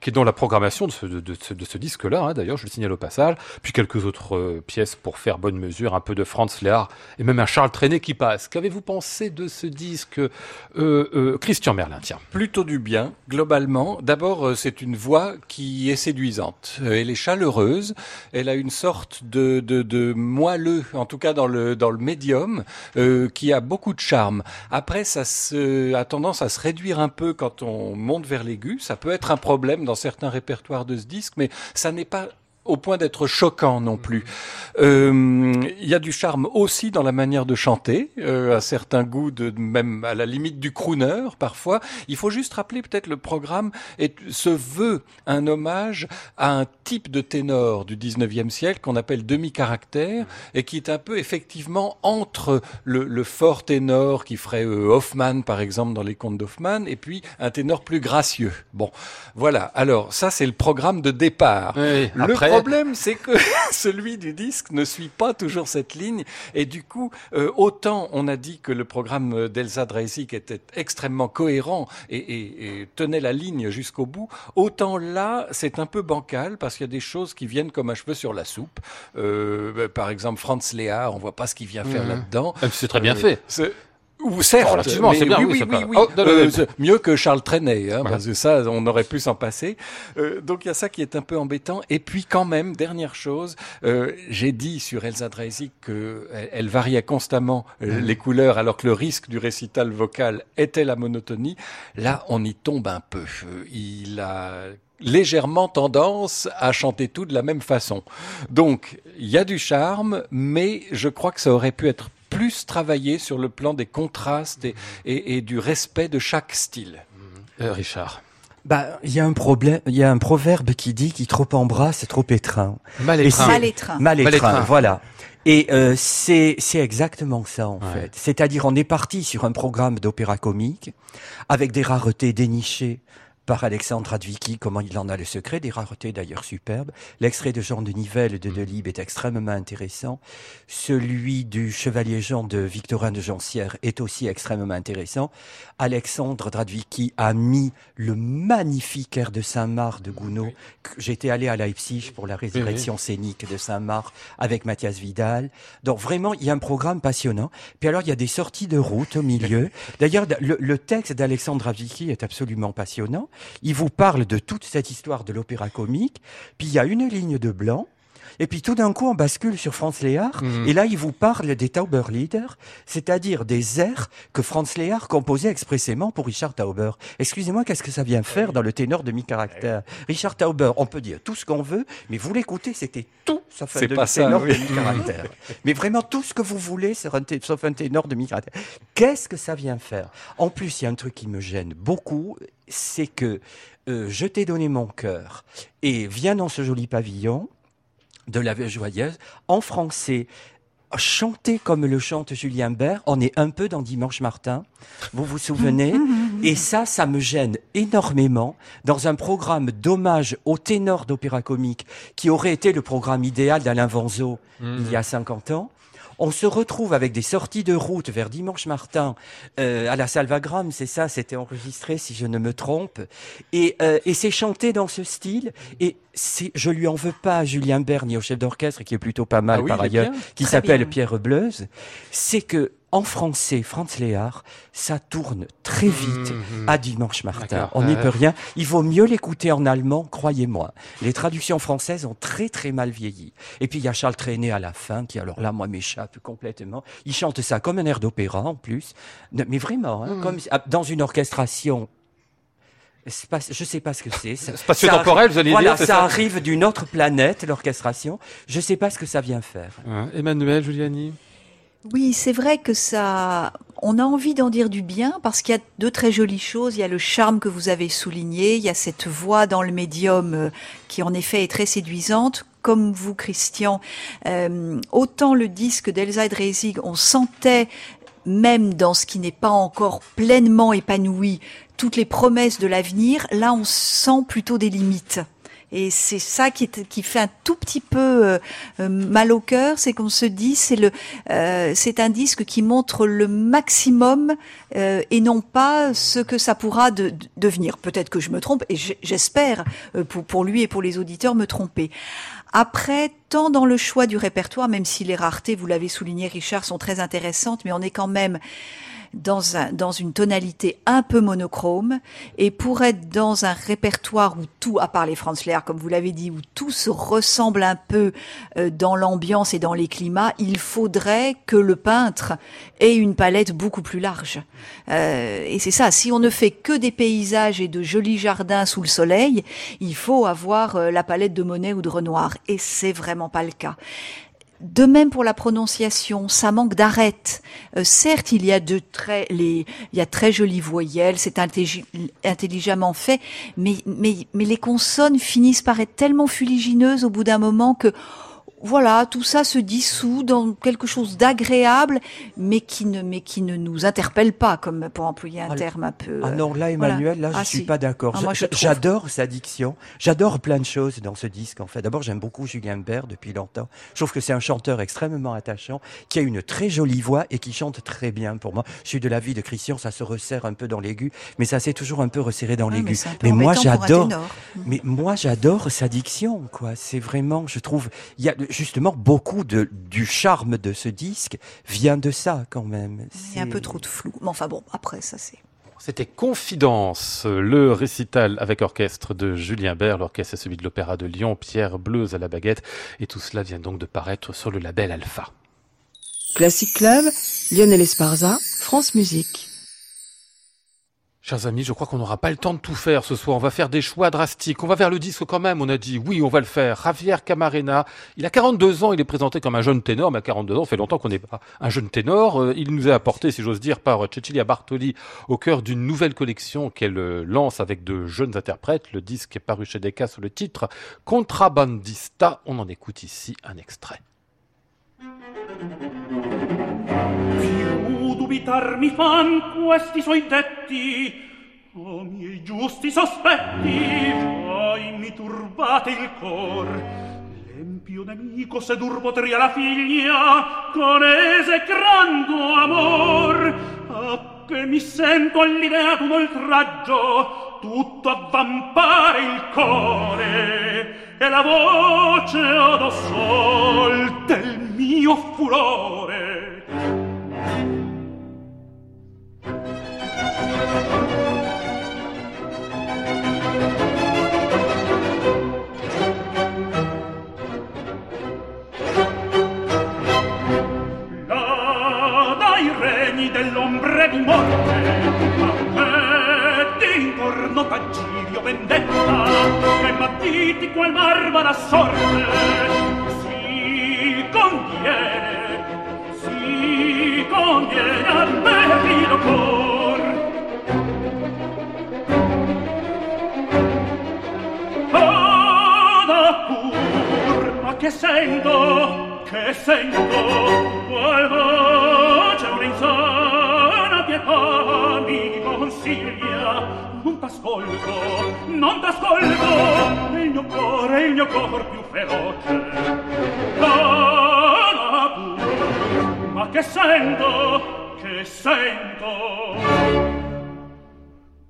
qui est dans la programmation de ce, disque-là. Hein, d'ailleurs, je le signale au passage. Puis quelques autres pièces pour faire bonne mesure, un peu de Franz Lehár et même un Charles Trenet qui passe. Qu'avez-vous pensé? De ce disque, euh, euh, Christian Merlin Tiens. Plutôt du bien, globalement. D'abord, euh, c'est une voix qui est séduisante. Elle est chaleureuse. Elle a une sorte de, de, moelleux, en tout cas dans le, dans le médium, qui a beaucoup de charme. Après, ça se, a tendance à se réduire un peu quand on monte vers l'aigu. Ça peut être un problème dans certains répertoires de ce disque, mais ça n'est pas au point d'être choquant non plus. Euh, il y a du charme aussi dans la manière de chanter, euh, un certain goût de même à la limite du crooner parfois. Il faut juste rappeler peut-être le programme est, se veut un hommage à un type de ténor du 19e siècle qu'on appelle demi-caractère et qui est un peu effectivement entre le, le fort ténor qui ferait euh, Hoffmann par exemple dans les contes d'Hoffmann et puis un ténor plus gracieux. Bon, voilà. Alors ça c'est le programme de départ. Oui, Le après, problème, c'est que celui du disque ne suit pas toujours cette ligne. Et du coup, euh, autant on a dit que le programme d'Elsa Dreisig était extrêmement cohérent et, et- et tenait la ligne jusqu'au bout, autant là, c'est un peu bancal parce qu'il y a des choses qui viennent comme un cheveu sur la soupe. Euh, par exemple, Franz Lehár, on voit pas ce qu'il vient faire Mhm. là-dedans. Si c'est très bien Euh, fait. Ou certes, mais c'est bien, oui, oui, oui, pas-. Oh, non, Euh, non. mieux que Charles Trenet, hein, parce que ça, on aurait pu s'en passer. Euh, donc il y a ça qui est un peu embêtant. Et puis quand même, dernière chose, euh, j'ai dit sur Elsa Dreisig qu'elle elle variait constamment euh, les couleurs, alors que le risque du récital vocal était la monotonie. Là, on y tombe un peu. Il a légèrement tendance à chanter tout de la même façon. Donc, il y a du charme, mais je crois que ça aurait pu être plus travaillé sur le plan des contrastes et, et- et du respect de chaque style. Euh, Richard. Bah, il y a un problème, il y a un proverbe qui dit qui trop embrasse, trop étreint. Mal Et étreint. c'est- Mal étreint. Mal Mal étreint, étreint. voilà. Et euh, c'est c'est exactement ça en Ouais. fait. C'est-à-dire on est parti sur un programme d'opéra comique avec des raretés dénichées par Alexandre Radvicki, comment il en a le secret, des raretés d'ailleurs superbes. L'extrait de Jean de Nivelle de Delibes est extrêmement intéressant. Celui du Chevalier Jean de Victorin de Gencière est aussi extrêmement intéressant. Alexandre Radvicki a mis le magnifique air de Saint-Marc de Gounod. J'étais allé à Leipzig pour la résurrection scénique de Saint-Marc avec Mathias Vidal. Donc vraiment, il y a un programme passionnant. Puis alors, il y a des sorties de route au milieu. D'ailleurs, le, le texte d'Alexandre Radvicki est absolument passionnant. Il vous parle de toute cette histoire de l'opéra comique. Puis il y a une ligne de blanc. Et puis tout d'un coup, on bascule sur Franz Lehár. Mhm. Et là, il vous parle des Tauberlieder, c'est-à-dire des airs que Franz Lehár composait expressément pour Richard Tauber. Excusez-moi, qu'est-ce que ça vient faire dans le ténor demi-caractère Richard Tauber, on peut dire tout ce qu'on veut, mais vous l'écoutez, c'était tout sauf un pas ça, ténor oui. demi-caractère. mais vraiment tout ce que vous voulez, un sauf un ténor demi-caractère. Qu'est-ce que ça vient faire? En plus, il y a un truc qui me gêne beaucoup, c'est que euh, je t'ai donné mon cœur et viens dans ce joli pavillon de la joyeuse en français. Chanter comme le chante Julien Bert, on est un peu dans Dimanche Martin, vous vous souvenez Et ça, ça me gêne énormément dans un programme d'hommage au ténor d'opéra comique qui aurait été le programme idéal d'Alain Vanzo il y a 50 ans. On se retrouve avec des sorties de route vers Dimanche Martin euh, à la Salvagram, c'est ça, c'était enregistré si je ne me trompe, et, euh, et c'est chanté dans ce style. Et je lui en veux pas à Julien Bert ni au chef d'orchestre qui est plutôt pas mal Ah oui, par ailleurs, bien. qui s'appelle. Pierre Bleuze. C'est que en français, Franz Léard, ça tourne très vite Mhm. à Dimanche Martin. On n'y Euh. peut rien. Il vaut mieux l'écouter en allemand, croyez-moi. Les traductions françaises ont très très mal vieilli. Et puis il y a Charles Trenet à la fin, qui alors là, moi, m'échappe complètement. Il chante ça comme un air d'opéra en plus. Mais vraiment, hein, comme ah, dans une orchestration. Pas- je sais pas ce que c'est. Ça- Spatio-temporel, vous allez voilà, dire, ça, ça arrive d'une autre planète, l'orchestration. Je sais pas ce que ça vient faire. Hein, Emmanuel, Giuliani. Oui, c'est vrai que ça, on a envie d'en dire du bien parce qu'il y a de très jolies choses. Il y a le charme que vous avez souligné, il y a cette voix dans le médium euh, qui en effet est très séduisante. Comme vous, Christian, euh, autant le disque d'Elsa Dreisig, on sentait même dans ce qui n'est pas encore pleinement épanoui, toutes les promesses de l'avenir, là on sent plutôt des limites. Et c'est ça qui, qui fait un tout petit peu euh, euh, mal au cœur, c'est qu'on se dit c'est le euh, c'est un disque qui montre le maximum euh, et non pas ce que ça pourra de- de- devenir. Peut-être que je me trompe et j'espère euh, pour pour lui et pour les auditeurs me tromper. Après, tant dans le choix du répertoire, même si les raretés, vous l'avez souligné Richard, sont très intéressantes, mais on est quand même dans, un, dans une tonalité un peu monochrome et pour être dans un répertoire où tout, à part les Franz Lehr, comme vous l'avez dit, où tout se ressemble un peu euh, dans l'ambiance et dans les climats, il faudrait que le peintre ait une palette beaucoup plus large. Euh, et c'est ça, si on ne fait que des paysages et de jolis jardins sous le soleil, il faut avoir euh, la palette de Monet ou de Renoir. Et c'est vraiment pas le cas. De même pour la prononciation, ça manque d'arête. Euh, certes, il y a de très, les, il y a très jolies voyelles, c'est intelli- intelligemment fait, mais, mais, mais les consonnes finissent par être tellement fuligineuses au bout d'un moment que, voilà, tout ça se dissout dans quelque chose d'agréable, mais qui ne, mais qui ne nous interpelle pas, comme pour employer un Ah, terme un peu. Ah euh, non, là, Emmanuel, là, Ah, je suis si. pas d'accord. Ah, trouve. J'adore sa diction. J'adore plein de choses dans ce disque, en fait. D'abord, j'aime beaucoup Julien Bert depuis longtemps. Je trouve que c'est un chanteur extrêmement attachant, qui a une très jolie voix et qui chante très bien pour moi. Je suis de l'avis de Christian, ça se resserre un peu dans l'aigu, mais ça s'est toujours un peu resserré dans ah, mais l'aigu. Mais moi, j'adore. Mais moi, j'adore sa diction, quoi. C'est vraiment, je trouve, il y a justement beaucoup de, du charme de ce disque vient de ça, quand même. Il y a un C'est- peu trop de flou. Mais enfin bon, après, ça c'est. C'était Confidence, le récital avec orchestre de Julien Bert. L'orchestre est celui de l'Opéra de Lyon, Pierre Bleuze à la baguette. Et tout cela vient donc de paraître sur le label Alpha. Classic Club, Lionel Esparza, France Musique. Chers amis, je crois qu'on n'aura pas le temps de tout faire ce soir. On va faire des choix drastiques. On va vers le disque quand même. On a dit oui, on va le faire. Javier Camarena, il a 42 ans. Il est présenté comme un jeune ténor, mais à 42 ans, fait longtemps qu'on n'est pas un jeune ténor. Euh, Il nous est apporté, si j'ose dire, par Cecilia Bartoli au cœur d'une nouvelle collection qu'elle euh, lance avec de jeunes interprètes. Le disque est paru chez Decca sous le titre Contrabandista. On en écoute ici un extrait. Dubitar mi fan questi suoi detti o miei giusti sospetti voi mi turbate il cor. L'empio nemico sedur potria la figlia con esecrando amor. A che mi sento all'idea d'un oltraggio tutto avvampare il core. E la voce odo sol del mio furore e di morte ma te intorno t'aggirio vendetta che battiti qual marva la sorte. Si conviene si conviene a me fido cor. Vada pur ma che sento che sento qual voce un insorto caro amico consiglia non t'ascolto non t'ascolto il mio cuore il mio cor più feroce. Dona ma che sento che sento?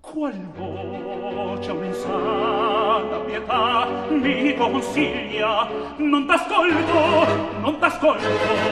Qual voce un'insana pietà mi consiglia non t'ascolto non t'ascolto.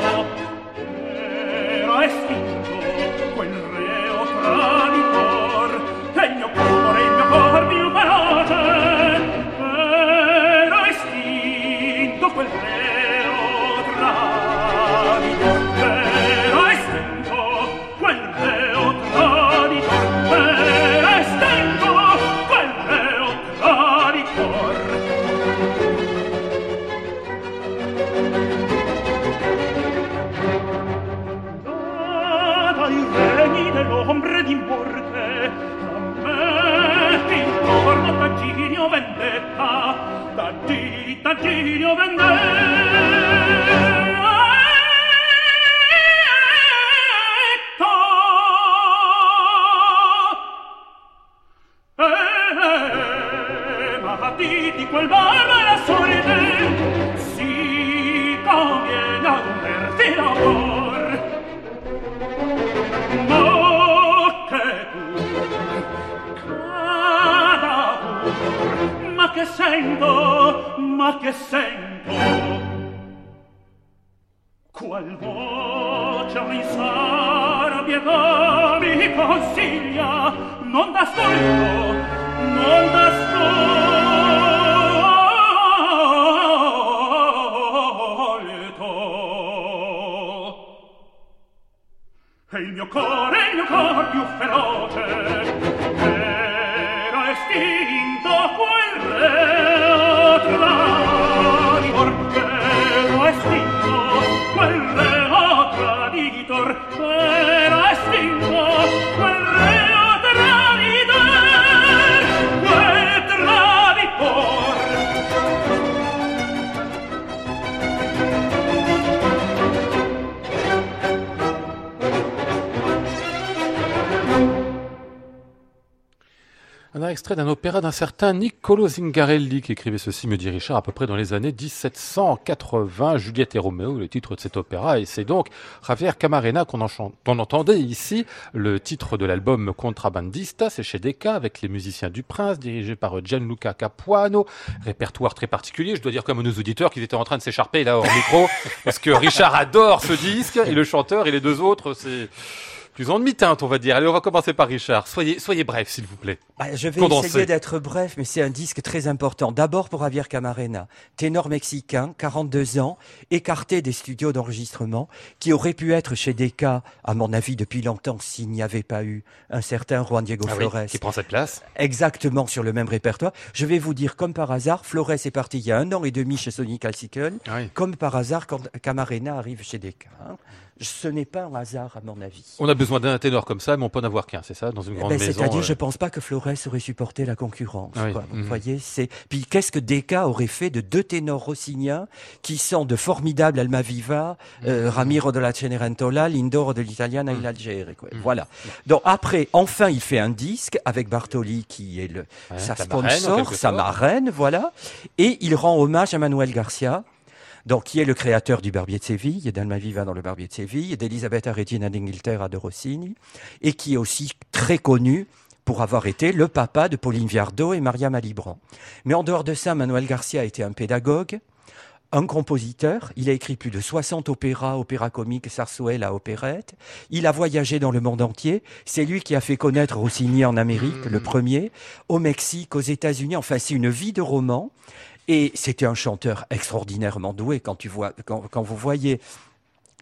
Extrait d'un opéra d'un certain Niccolo Zingarelli qui écrivait ceci, me dit Richard, à peu près dans les années 1780, Juliette et Roméo, le titre de cet opéra, et c'est donc Javier Camarena qu'on entendait ici, le titre de l'album Contrabandista, c'est chez Decca, avec les musiciens du Prince, dirigé par Gianluca Capuano, répertoire très particulier, je dois dire comme nos auditeurs qu'ils étaient en train de s'écharper là hors micro, parce que Richard adore ce disque, et le chanteur et les deux autres, c'est plus en demi-teinte, on va dire. Allez, on va commencer par Richard. Soyez, soyez bref, s'il vous plaît. Bah, je vais Condensé. essayer d'être bref, mais c'est un disque très important. D'abord pour Javier Camarena, ténor mexicain, 42 ans, écarté des studios d'enregistrement, qui aurait pu être chez Decca, à mon avis, depuis longtemps, s'il n'y avait pas eu un certain Juan Diego Ah oui, Flores. qui prend cette place. Exactement sur le même répertoire. Je vais vous dire, comme par hasard, Flores est parti il y a un an et demi chez Sony Calcicle. Ah oui. Comme par hasard, quand Camarena arrive chez Decca. hein. Ce n'est pas un hasard, à mon avis. On a besoin d'un ténor comme ça, mais on peut en avoir qu'un, c'est ça, dans une grande Ben, maison. C'est-à-dire, euh, je pense pas que Flores aurait supporté la concurrence. Ah oui, quoi. Vous mhm. voyez, c'est. Puis qu'est-ce que Decca aurait fait de deux ténors rossiniens qui sont de formidables Almaviva, Mhm. euh, Ramiro de la Cenerentola, Lindoro de l'Italiana et l'Algérie. quoi. Mhm. Voilà. Donc après, enfin, il fait un disque avec Bartoli qui est le Ouais, sa marraine, sponsor, sa sorte. marraine, voilà. Et il rend hommage à Manuel Garcia. Donc, qui est le créateur du Barbier de Séville, d'Almaviva dans le Barbier de Séville, d'Elisabetta Regina d'Inghilterra de Rossini, et qui est aussi très connu pour avoir été le papa de Pauline Viardot et Maria Malibran. Mais en dehors de ça, Manuel Garcia a été un pédagogue, un compositeur. Il a écrit plus de 60 opéras, opéras comiques, sarsuela, opérettes. Il a voyagé dans le monde entier. C'est lui qui a fait connaître Rossini en Amérique, le premier, au Mexique, aux États-Unis. Enfin, c'est une vie de roman. Et c'était un chanteur extraordinairement doué quand tu vois, quand, quand vous voyez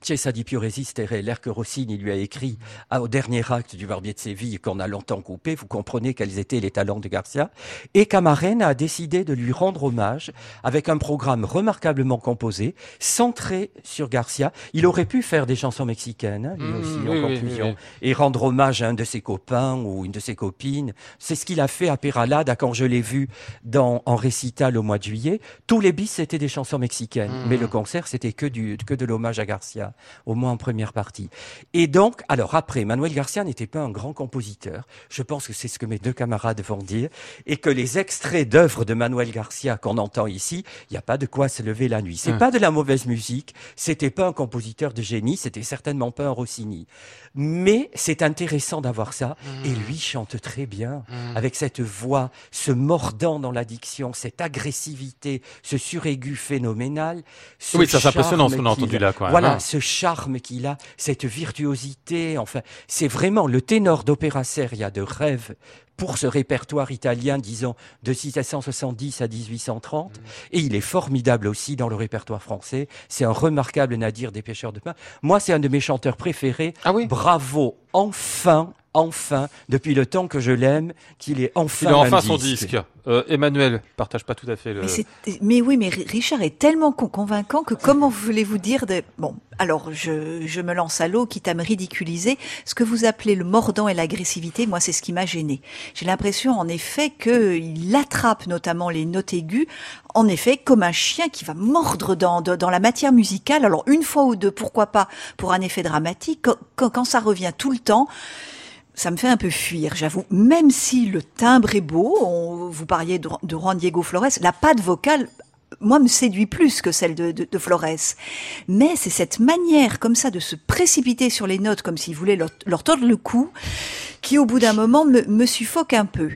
Cessa di più resistere, l'air que Rossini lui a écrit au dernier acte du Barbier de Séville qu'on a longtemps coupé, vous comprenez quels étaient les talents de Garcia. Et Camarena a décidé de lui rendre hommage avec un programme remarquablement composé, centré sur Garcia. Il aurait pu faire des chansons mexicaines, hein, lui Mmh, aussi, en oui, conclusion, oui, et rendre hommage à un de ses copains ou une de ses copines. C'est ce qu'il a fait à Peralada quand je l'ai vu dans, en récital au mois de juillet. Tous les bis, c'était des chansons mexicaines, Mmh. mais le concert, c'était que, du, que de l'hommage à Garcia, au moins en première partie. Et donc, alors après, Manuel Garcia n'était pas un grand compositeur. Je pense que c'est ce que mes deux camarades vont dire, et que les extraits d'œuvres de Manuel Garcia qu'on entend ici, il n'y a pas de quoi se lever la nuit. C'est Hum. pas de la mauvaise musique, c'était pas un compositeur de génie, c'était certainement pas un Rossini. Mais c'est intéressant d'avoir ça, et lui chante très bien, avec cette voix, ce mordant dans la diction, cette agressivité, ce suraigu phénoménal. ce Oui, ça, c'est impressionnant, ce qu'on a entendu là, même, Voilà, hein. ce charme qu'il a, cette virtuosité, enfin, c'est vraiment le ténor d'opéra seria de rêve pour ce répertoire italien, disons, de 1770 à 1830. Et il est formidable aussi dans le répertoire français. C'est un remarquable nadir des pêcheurs de pain. Moi, c'est un de mes chanteurs préférés. Ah oui? Bravo, enfin, enfin, depuis le temps que je l'aime, qu'il est enfin Il a un enfin son disque. Euh, Emmanuel partage pas tout à fait le. Mais, mais oui, mais Ri- Richard est tellement con- convaincant que comment voulez-vous dire de... Bon, alors je, je me lance à l'eau, quitte à me ridiculiser. Ce que vous appelez le mordant et l'agressivité, moi, c'est ce qui m'a gêné. J'ai l'impression, en effet, qu'il attrape notamment les notes aiguës, en effet, comme un chien qui va mordre dans, dans, la matière musicale. Alors, une fois ou deux, pourquoi pas, pour un effet dramatique. Quand, ça revient tout le temps, ça me fait un peu fuir, j'avoue. Même si le timbre est beau, vous parliez de, Juan Diego Flores, la patte vocale, moi, me séduit plus que celle de Flores. Mais c'est cette manière comme ça de se précipiter sur les notes comme s'il voulait leur, leur tordre le cou. Qui au bout d'un moment me, me suffoque un peu.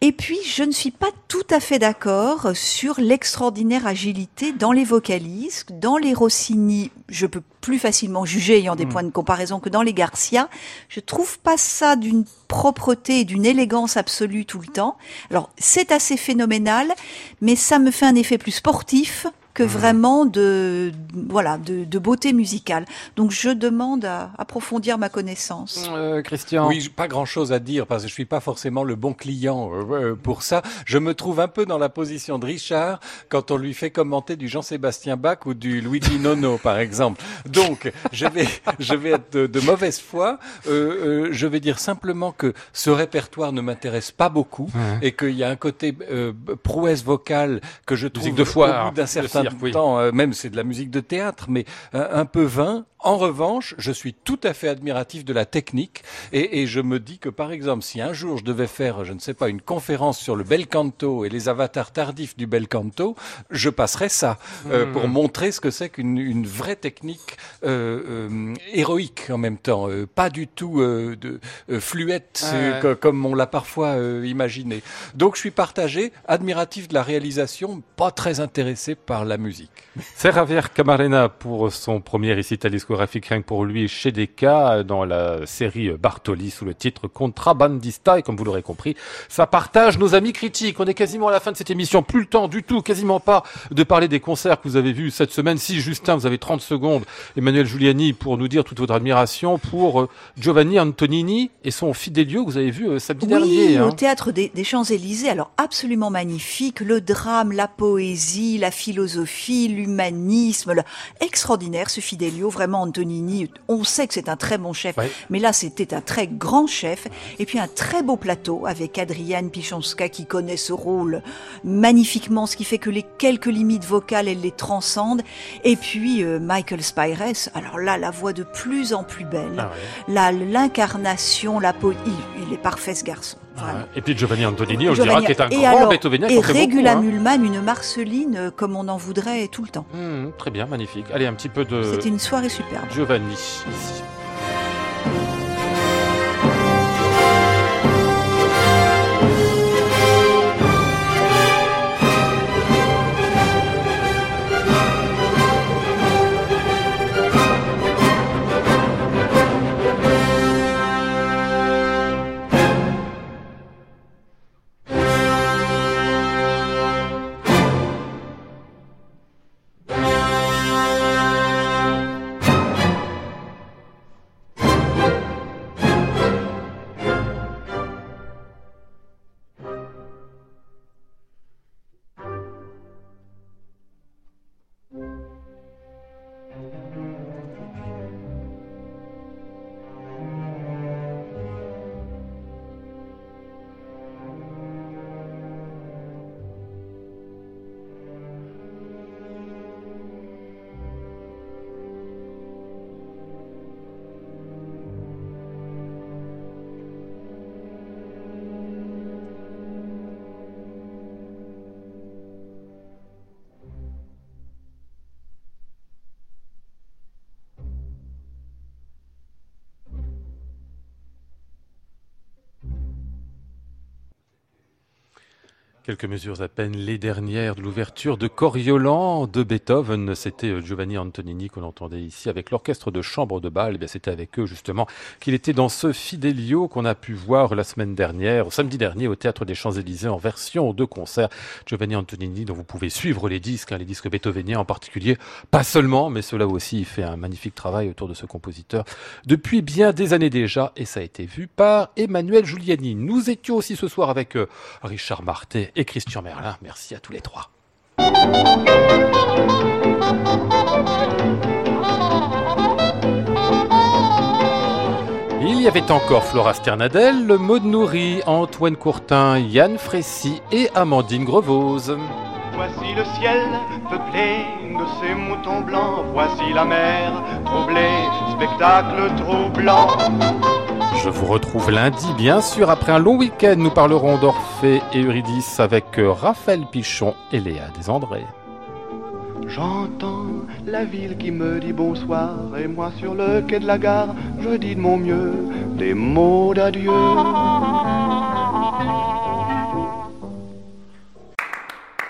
Et puis, je ne suis pas tout à fait d'accord sur l'extraordinaire agilité dans les vocalises, dans les Rossini. Je peux plus facilement juger, ayant des Hmm. points de comparaison, que dans les Garcia. Je trouve pas ça d'une propreté et d'une élégance absolue tout le temps. Alors, c'est assez phénoménal, mais ça me fait un effet plus sportif que vraiment de voilà de, de beauté musicale. Donc je demande à approfondir ma connaissance. Euh, Christian. Oui, pas grand-chose à dire parce que je suis pas forcément le bon client euh, euh, pour ça. Je me trouve un peu dans la position de Richard quand on lui fait commenter du Jean-Sébastien Bach ou du Luigi Nono, par exemple. Donc, je vais, je vais être de, de mauvaise foi. Euh, euh, je vais dire simplement que ce répertoire ne m'intéresse pas beaucoup et qu'il y a un côté euh, prouesse vocale que je trouve de au bout d'un certain cirque, oui. temps, euh, même c'est de la musique de théâtre, mais euh, un peu vain. En revanche, je suis tout à fait admiratif de la technique et, et je me dis que par exemple, si un jour je devais faire, je ne sais pas, une conférence sur le bel canto et les avatars tardifs du bel canto, je passerais ça euh, Hmm. pour montrer ce que c'est qu'une une vraie technique euh, euh, héroïque en même temps, euh, pas du tout euh, de euh, fluette Ouais. comme on l'a parfois euh, imaginé. Donc je suis partagé, admiratif de la réalisation, pas très intéressé par la musique. C'est Javier Camarena pour son premier récital discographique rien que pour lui chez Decca dans la série Bartoli sous le titre Contrabandista et comme vous l'aurez compris, ça partage nos amis critiques. On est quasiment à la fin de cette émission, plus le temps du tout, quasiment pas de parler des concerts que vous avez vus cette semaine. Si Justin, vous avez 30 secondes, Emmanuel Giuliani pour nous dire toute votre admiration pour euh, Giovanni Antonini et son Fidelio que vous avez vu euh, samedi Oui, dernier. au hein. théâtre des, des Champs-Élysées, alors absolument magnifique, le drame, la poésie, la philosophie, l'humanisme, extraordinaire ce Fidelio, vraiment Antonini, on sait que c'est un très bon chef, Ouais. mais là c'était un très grand chef, et puis un très beau plateau avec Adriane Pichonska qui connaît ce rôle magnifiquement, ce qui fait que les quelques limites vocales, elle les transcende, et puis euh, Michael Spires, alors là la voix de plus en plus belle, Ah ouais. l'incarnation, la il est parfait ce garçon. Et puis Giovanni Antonini, on le Giovanni- dira, qui est un et grand alors- Beethovenien Et fait beaucoup, Regula hein. Mullman, une Marceline euh, comme on en voudrait tout le temps. Mmh, très bien, magnifique. Allez, un petit peu de C'était une soirée superbe. Giovanni ici. Quelques mesures à peine les dernières de l'ouverture de Coriolan de Beethoven. C'était Giovanni Antonini qu'on entendait ici avec l'orchestre de chambre de bal. Eh c'était avec eux justement qu'il était dans ce Fidelio qu'on a pu voir la semaine dernière, samedi dernier au Théâtre des Champs-Élysées en version de concert. Giovanni Antonini dont vous pouvez suivre les disques, hein, les disques beethoveniens en particulier. Pas seulement, mais cela aussi, il fait un magnifique travail autour de ce compositeur depuis bien des années déjà et ça a été vu par Emmanuel Giuliani. Nous étions aussi ce soir avec euh, Richard Martet et Christian Merlin. Merci à tous les trois. Il y avait encore Flora Sternadel, Maud Nourri, Antoine Courtin, Yann Frécy et Amandine Grevose. Voici le ciel peuplé de ces moutons blancs. Voici la mer troublée, spectacle troublant. Je vous retrouve lundi, bien sûr, après un long week-end. Nous parlerons d'Orphée et Eurydice avec euh, Raphaël Pichon et Léa Desandré. J'entends la ville qui me dit bonsoir et moi sur le quai de la gare, je dis de mon mieux des mots d'adieu.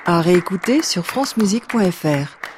À réécouter sur francemusique.fr.